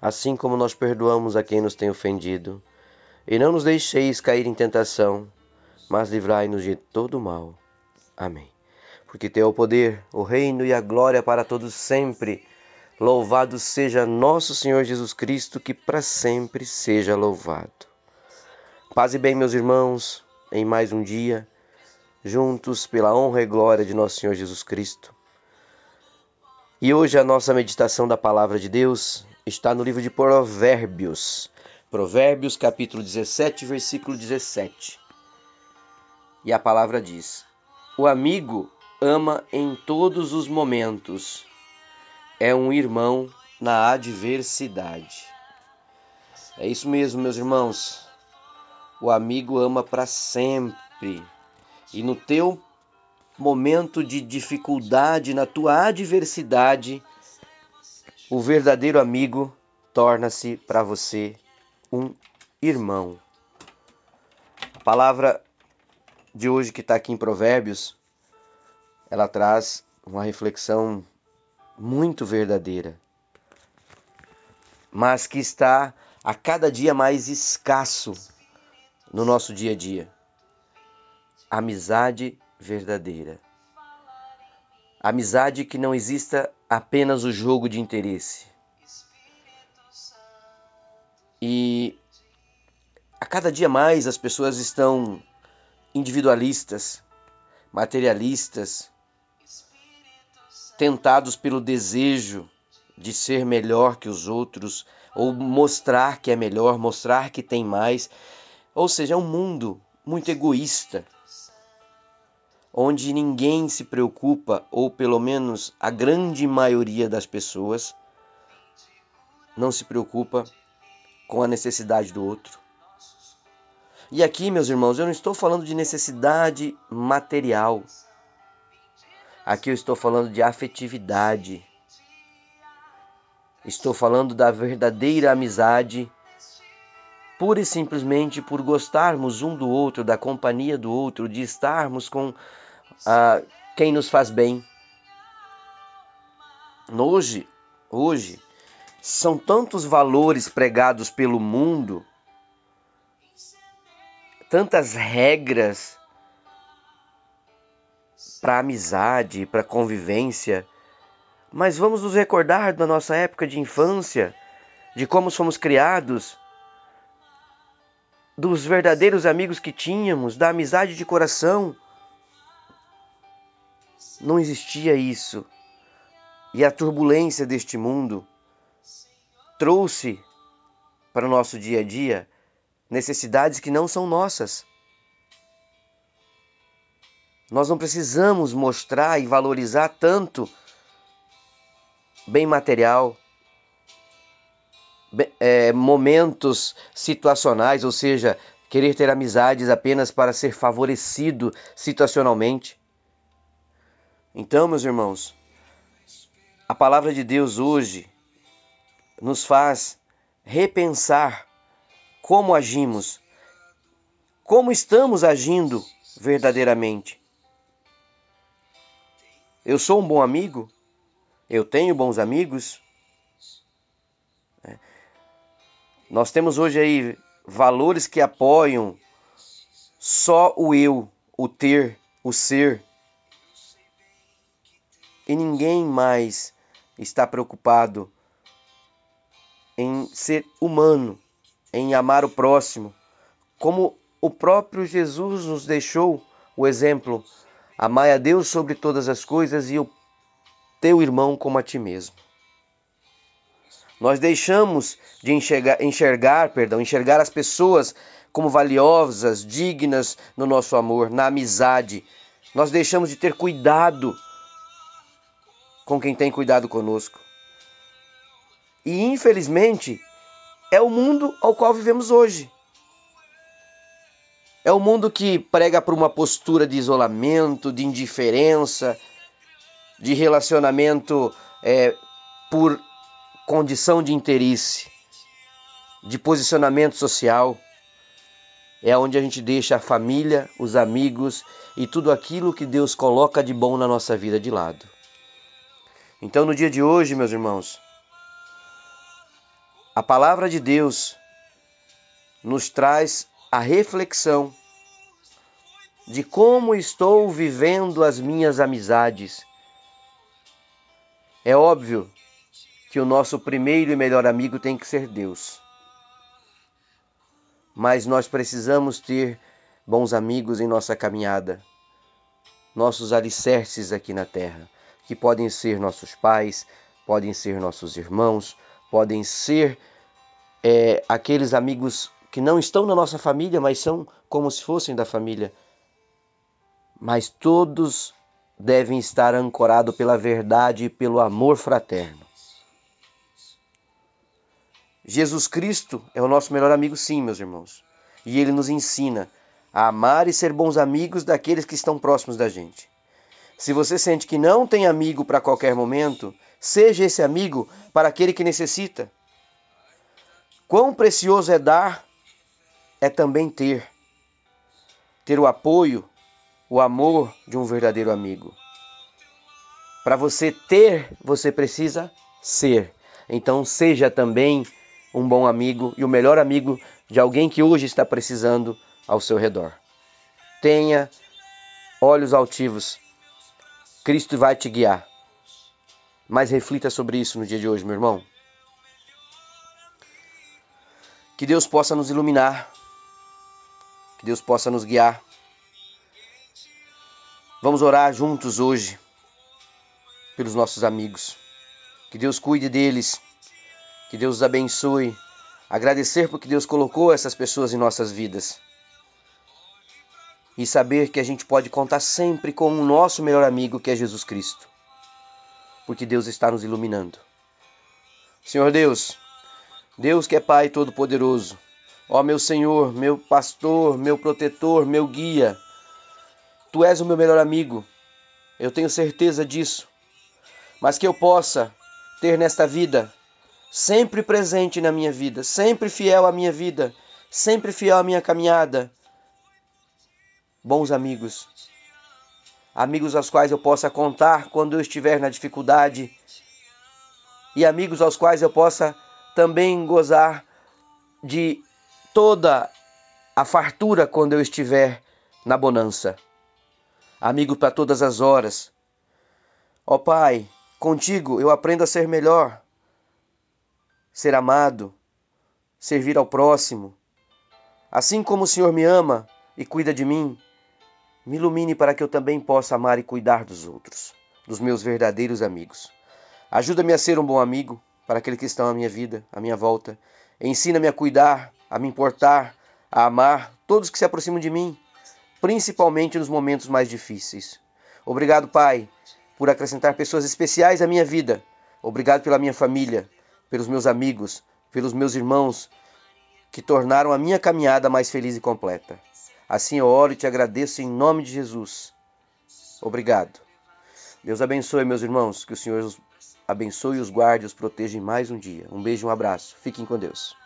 assim como nós perdoamos a quem nos tem ofendido. E não nos deixeis cair em tentação, mas livrai-nos de todo mal. Amém. Porque teu o poder, o reino e a glória para todos sempre. Louvado seja nosso Senhor Jesus Cristo, que para sempre seja louvado. Paz e bem, meus irmãos, em mais um dia, juntos pela honra e glória de nosso Senhor Jesus Cristo. E hoje a nossa meditação da palavra de Deus está no livro de Provérbios. Provérbios, capítulo 17, versículo 17. E a palavra diz: O amigo ama em todos os momentos, é um irmão na adversidade. É isso mesmo, meus irmãos. O amigo ama para sempre. E no teu momento de dificuldade, na tua adversidade, o verdadeiro amigo torna-se para você um irmão. A palavra de hoje que está aqui em Provérbios, ela traz uma reflexão muito verdadeira, mas que está a cada dia mais escasso no nosso dia a dia. Amizade verdadeira. Amizade que não exista apenas o jogo de interesse. E a cada dia mais as pessoas estão individualistas, materialistas, tentados pelo desejo de ser melhor que os outros, ou mostrar que é melhor, mostrar que tem mais. Ou seja, é um mundo muito egoísta onde ninguém se preocupa, ou pelo menos a grande maioria das pessoas não se preocupa com a necessidade do outro. E aqui, meus irmãos, eu não estou falando de necessidade material. Aqui eu estou falando de afetividade. Estou falando da verdadeira amizade, pura e simplesmente por gostarmos um do outro, da companhia do outro, de estarmos com a quem nos faz bem. Hoje, hoje, são tantos valores pregados pelo mundo, tantas regras para amizade, para convivência, mas vamos nos recordar da nossa época de infância, de como fomos criados, dos verdadeiros amigos que tínhamos, da amizade de coração não existia isso. E a turbulência deste mundo trouxe para o nosso dia a dia necessidades que não são nossas. Nós não precisamos mostrar e valorizar tanto bem material, é, momentos situacionais, ou seja, querer ter amizades apenas para ser favorecido situacionalmente. Então, meus irmãos, a palavra de Deus hoje nos faz repensar como agimos, como estamos agindo verdadeiramente. Eu sou um bom amigo? Eu tenho bons amigos? É. Nós temos hoje aí valores que apoiam só o eu, o ter, o ser e ninguém mais está preocupado em ser humano, em amar o próximo, como o próprio Jesus nos deixou o exemplo: amai a Deus sobre todas as coisas e o teu irmão como a ti mesmo. Nós deixamos de enxergar, enxergar, perdão, enxergar as pessoas como valiosas, dignas no nosso amor, na amizade. Nós deixamos de ter cuidado com quem tem cuidado conosco. E infelizmente, é o mundo ao qual vivemos hoje. É o mundo que prega por uma postura de isolamento, de indiferença, de relacionamento é, por condição de interesse, de posicionamento social. É onde a gente deixa a família, os amigos e tudo aquilo que Deus coloca de bom na nossa vida de lado. Então, no dia de hoje, meus irmãos, a palavra de Deus nos traz a reflexão de como estou vivendo as minhas amizades. É óbvio que o nosso primeiro e melhor amigo tem que ser Deus. Mas nós precisamos ter bons amigos em nossa caminhada, nossos alicerces aqui na terra, que podem ser nossos pais, podem ser nossos irmãos, podem ser é, aqueles amigos que não estão na nossa família, mas são como se fossem da família. Mas todos devem estar ancorados pela verdade e pelo amor fraterno. Jesus Cristo é o nosso melhor amigo, sim, meus irmãos. E ele nos ensina a amar e ser bons amigos daqueles que estão próximos da gente. Se você sente que não tem amigo para qualquer momento, seja esse amigo para aquele que necessita. Quão precioso é dar é também ter. Ter o apoio, o amor de um verdadeiro amigo. Para você ter, você precisa ser. Então seja também um bom amigo e o melhor amigo de alguém que hoje está precisando ao seu redor. Tenha olhos altivos. Cristo vai te guiar. Mas reflita sobre isso no dia de hoje, meu irmão. Que Deus possa nos iluminar que Deus possa nos guiar. Vamos orar juntos hoje pelos nossos amigos. Que Deus cuide deles. Que Deus os abençoe. Agradecer porque Deus colocou essas pessoas em nossas vidas. E saber que a gente pode contar sempre com o nosso melhor amigo, que é Jesus Cristo. Porque Deus está nos iluminando. Senhor Deus, Deus que é Pai Todo-Poderoso, Ó meu Senhor, meu pastor, meu protetor, meu guia, tu és o meu melhor amigo, eu tenho certeza disso. Mas que eu possa ter nesta vida, sempre presente na minha vida, sempre fiel à minha vida, sempre fiel à minha caminhada, bons amigos, amigos aos quais eu possa contar quando eu estiver na dificuldade e amigos aos quais eu possa também gozar de toda a fartura quando eu estiver na bonança. Amigo para todas as horas. Ó Pai, contigo eu aprendo a ser melhor, ser amado, servir ao próximo. Assim como o Senhor me ama e cuida de mim, me ilumine para que eu também possa amar e cuidar dos outros, dos meus verdadeiros amigos. Ajuda-me a ser um bom amigo para aqueles que estão à minha vida, à minha volta. Ensina-me a cuidar a me importar, a amar todos que se aproximam de mim, principalmente nos momentos mais difíceis. Obrigado, Pai, por acrescentar pessoas especiais à minha vida. Obrigado pela minha família, pelos meus amigos, pelos meus irmãos, que tornaram a minha caminhada mais feliz e completa. Assim eu oro e te agradeço em nome de Jesus. Obrigado. Deus abençoe, meus irmãos, que o Senhor os abençoe, os guarde, os proteja em mais um dia. Um beijo e um abraço. Fiquem com Deus.